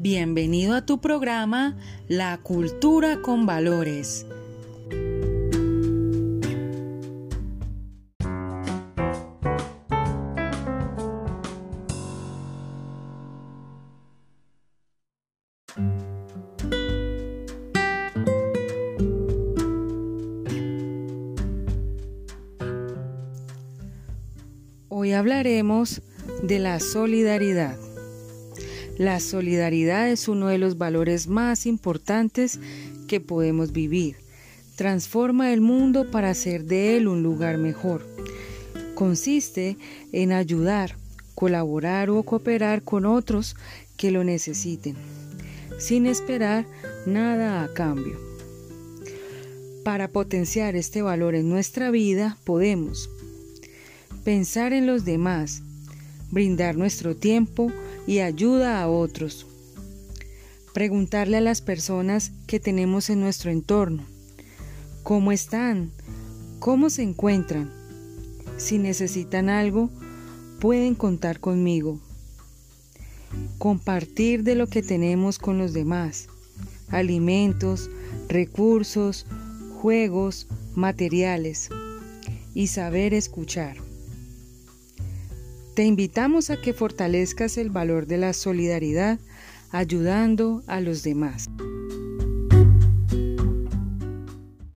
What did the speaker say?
Bienvenido a tu programa La Cultura con Valores. Hoy hablaremos de la solidaridad. La solidaridad es uno de los valores más importantes que podemos vivir. Transforma el mundo para hacer de él un lugar mejor. Consiste en ayudar, colaborar o cooperar con otros que lo necesiten, sin esperar nada a cambio. Para potenciar este valor en nuestra vida podemos pensar en los demás, brindar nuestro tiempo y ayuda a otros. Preguntarle a las personas que tenemos en nuestro entorno, ¿cómo están? ¿Cómo se encuentran? Si necesitan algo, pueden contar conmigo. Compartir de lo que tenemos con los demás, alimentos, recursos, juegos, materiales y saber escuchar. Te invitamos a que fortalezcas el valor de la solidaridad ayudando a los demás.